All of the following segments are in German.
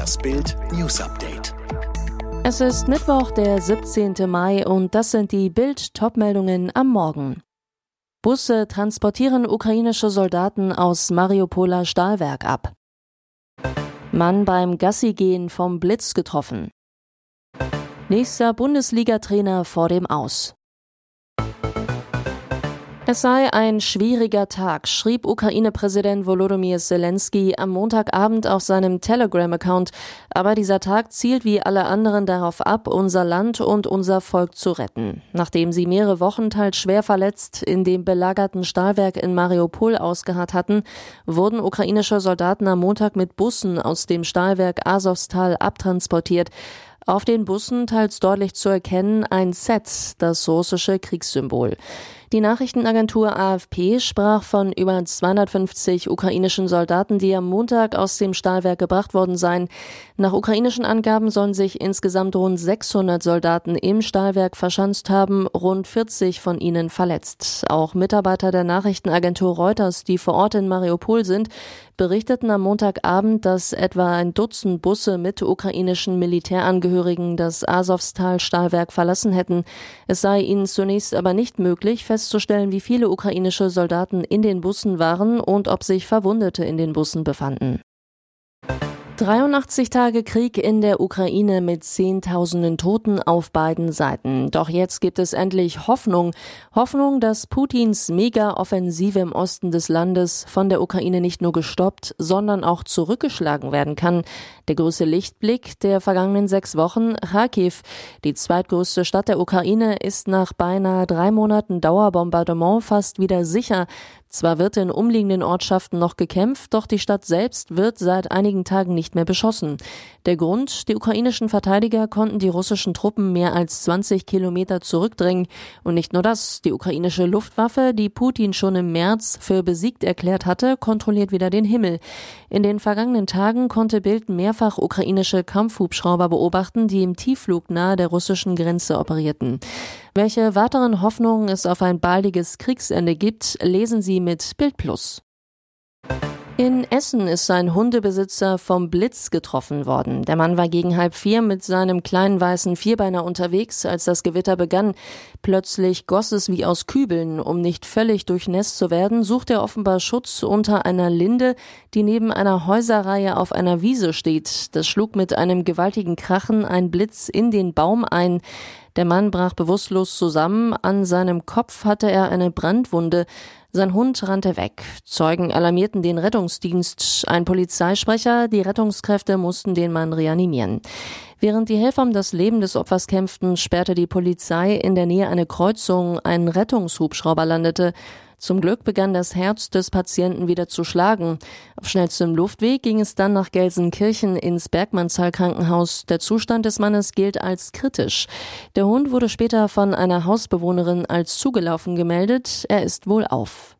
Das Bild News Update. Es ist Mittwoch, der 17. Mai und das sind die Bild Topmeldungen am Morgen. Busse transportieren ukrainische Soldaten aus Mariupoler Stahlwerk ab. Mann beim Gassigehen vom Blitz getroffen. Nächster Bundesliga-Trainer vor dem Aus. Es sei ein schwieriger Tag, schrieb Ukraine-Präsident Volodymyr Zelensky am Montagabend auf seinem Telegram-Account. Aber dieser Tag zielt wie alle anderen darauf ab, unser Land und unser Volk zu retten. Nachdem sie mehrere Wochen teils schwer verletzt in dem belagerten Stahlwerk in Mariupol ausgeharrt hatten, wurden ukrainische Soldaten am Montag mit Bussen aus dem Stahlwerk Azovstal abtransportiert. Auf den Bussen teils deutlich zu erkennen ein Set, das russische Kriegssymbol. Die Nachrichtenagentur AFP sprach von über 250 ukrainischen Soldaten, die am Montag aus dem Stahlwerk gebracht worden seien. Nach ukrainischen Angaben sollen sich insgesamt rund 600 Soldaten im Stahlwerk verschanzt haben, rund 40 von ihnen verletzt. Auch Mitarbeiter der Nachrichtenagentur Reuters, die vor Ort in Mariupol sind, berichteten am Montagabend, dass etwa ein Dutzend Busse mit ukrainischen Militärangehörigen das Asowstal-Stahlwerk verlassen hätten. Es sei ihnen zunächst aber nicht möglich, festzustellen, wie viele ukrainische Soldaten in den Bussen waren und ob sich Verwundete in den Bussen befanden. 83 Tage Krieg in der Ukraine mit Zehntausenden Toten auf beiden Seiten. Doch jetzt gibt es endlich Hoffnung. Hoffnung, dass Putins Mega-Offensive im Osten des Landes von der Ukraine nicht nur gestoppt, sondern auch zurückgeschlagen werden kann. Der größte Lichtblick der vergangenen sechs Wochen, Kharkiv, die zweitgrößte Stadt der Ukraine, ist nach beinahe drei Monaten Dauerbombardement fast wieder sicher. Zwar wird in umliegenden Ortschaften noch gekämpft, doch die Stadt selbst wird seit einigen Tagen nicht mehr beschossen. Der Grund, die ukrainischen Verteidiger konnten die russischen Truppen mehr als 20 Kilometer zurückdrängen. Und nicht nur das, die ukrainische Luftwaffe, die Putin schon im März für besiegt erklärt hatte, kontrolliert wieder den Himmel. In den vergangenen Tagen konnte Bild mehrfach ukrainische Kampfhubschrauber beobachten, die im Tiefflug nahe der russischen Grenze operierten. Welche weiteren Hoffnungen es auf ein baldiges Kriegsende gibt, lesen Sie mit Bild Plus. In Essen ist ein Hundebesitzer vom Blitz getroffen worden. Der Mann war gegen halb vier mit seinem kleinen weißen Vierbeiner unterwegs, als das Gewitter begann. Plötzlich goss es wie aus Kübeln. Um nicht völlig durchnässt zu werden, sucht er offenbar Schutz unter einer Linde, die neben einer Häuserreihe auf einer Wiese steht. Das schlug mit einem gewaltigen Krachen ein Blitz in den Baum ein. Der Mann brach bewusstlos zusammen, an seinem Kopf hatte er eine Brandwunde. Sein Hund rannte weg. Zeugen alarmierten den Rettungsdienst. Ein Polizeisprecher, die Rettungskräfte mussten den Mann reanimieren. Während die Helfer um das Leben des Opfers kämpften, sperrte die Polizei in der Nähe eine Kreuzung. Ein Rettungshubschrauber landete. Zum Glück begann das Herz des Patienten wieder zu schlagen. Auf schnellstem Luftweg ging es dann nach Gelsenkirchen ins Bergmannsthal Krankenhaus. Der Zustand des Mannes gilt als kritisch. Der Hund wurde später von einer Hausbewohnerin als zugelaufen gemeldet. Er ist wohl auf.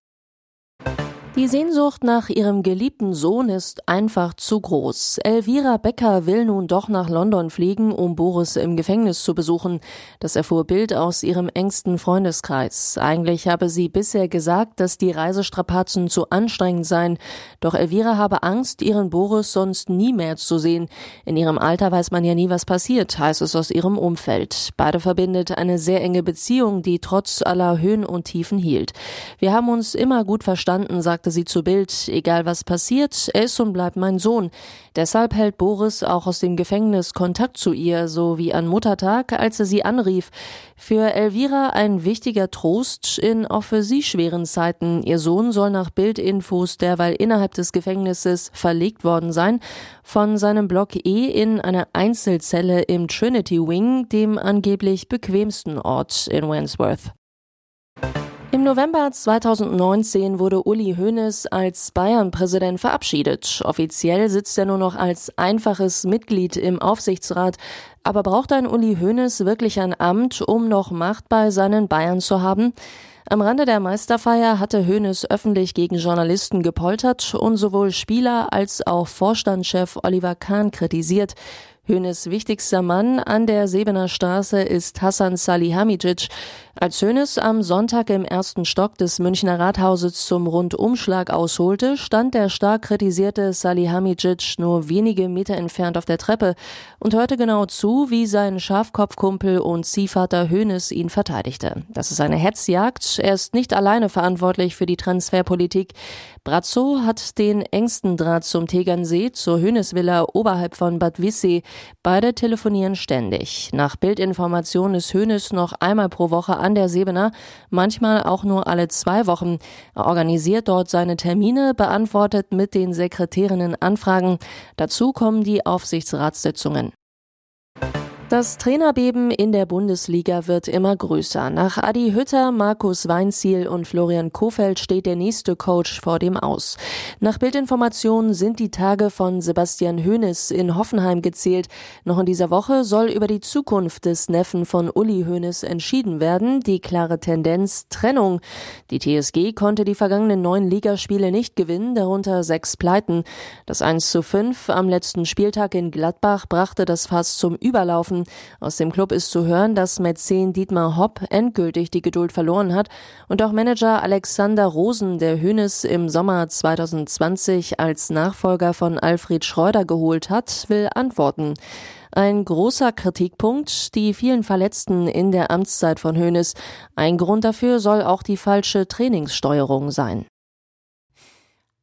Die Sehnsucht nach ihrem geliebten Sohn ist einfach zu groß. Elvira Becker will nun doch nach London fliegen, um Boris im Gefängnis zu besuchen. Das erfuhr Bild aus ihrem engsten Freundeskreis. Eigentlich habe sie bisher gesagt, dass die Reisestrapazen zu anstrengend seien. Doch Elvira habe Angst, ihren Boris sonst nie mehr zu sehen. In ihrem Alter weiß man ja nie, was passiert, heißt es aus ihrem Umfeld. Beide verbindet eine sehr enge Beziehung, die trotz aller Höhen und Tiefen hielt. Wir haben uns immer gut verstanden, sagt sagte sie zu Bild, egal was passiert, er ist und bleibt mein Sohn. Deshalb hält Boris auch aus dem Gefängnis Kontakt zu ihr, so wie an Muttertag, als er sie anrief. Für Elvira ein wichtiger Trost in auch für sie schweren Zeiten. Ihr Sohn soll nach Bildinfos derweil innerhalb des Gefängnisses verlegt worden sein, von seinem Block E in eine Einzelzelle im Trinity Wing, dem angeblich bequemsten Ort in Wandsworth. Im November 2019 wurde Uli Hoeneß als Bayern-Präsident verabschiedet. Offiziell sitzt er nur noch als einfaches Mitglied im Aufsichtsrat. Aber braucht ein Uli Hoeneß wirklich ein Amt, um noch Macht bei seinen Bayern zu haben? Am Rande der Meisterfeier hatte Hoeneß öffentlich gegen Journalisten gepoltert und sowohl Spieler als auch Vorstandschef Oliver Kahn kritisiert. Hönes wichtigster Mann an der Sebener Straße ist Hassan Salihamidzic. Als Hönes am Sonntag im ersten Stock des Münchner Rathauses zum Rundumschlag ausholte, stand der stark kritisierte Salihamidzic nur wenige Meter entfernt auf der Treppe und hörte genau zu, wie sein Schafkopfkumpel und Ziehvater Hönes ihn verteidigte. Das ist eine Hetzjagd. Er ist nicht alleine verantwortlich für die Transferpolitik. Brazzo hat den engsten Draht zum Tegernsee, zur Hönesvilla oberhalb von Bad Wissee. Beide telefonieren ständig. Nach Bildinformation ist Hönes noch einmal pro Woche an der Sebener, manchmal auch nur alle zwei Wochen. Er organisiert dort seine Termine, beantwortet mit den Sekretärinnen Anfragen. Dazu kommen die Aufsichtsratssitzungen. Das Trainerbeben in der Bundesliga wird immer größer. Nach Adi Hütter, Markus Weinziel und Florian Kofeld steht der nächste Coach vor dem Aus. Nach Bildinformationen sind die Tage von Sebastian Hoeneß in Hoffenheim gezählt. Noch in dieser Woche soll über die Zukunft des Neffen von Uli Hoeneß entschieden werden. Die klare Tendenz Trennung. Die TSG konnte die vergangenen neun Ligaspiele nicht gewinnen, darunter sechs Pleiten. Das 1 zu 5 am letzten Spieltag in Gladbach brachte das Fass zum Überlaufen. Aus dem Club ist zu hören, dass Mäzen Dietmar Hopp endgültig die Geduld verloren hat und auch Manager Alexander Rosen, der Hönes im Sommer 2020 als Nachfolger von Alfred Schreuder geholt hat, will antworten. Ein großer Kritikpunkt, die vielen Verletzten in der Amtszeit von Hönes. Ein Grund dafür soll auch die falsche Trainingssteuerung sein.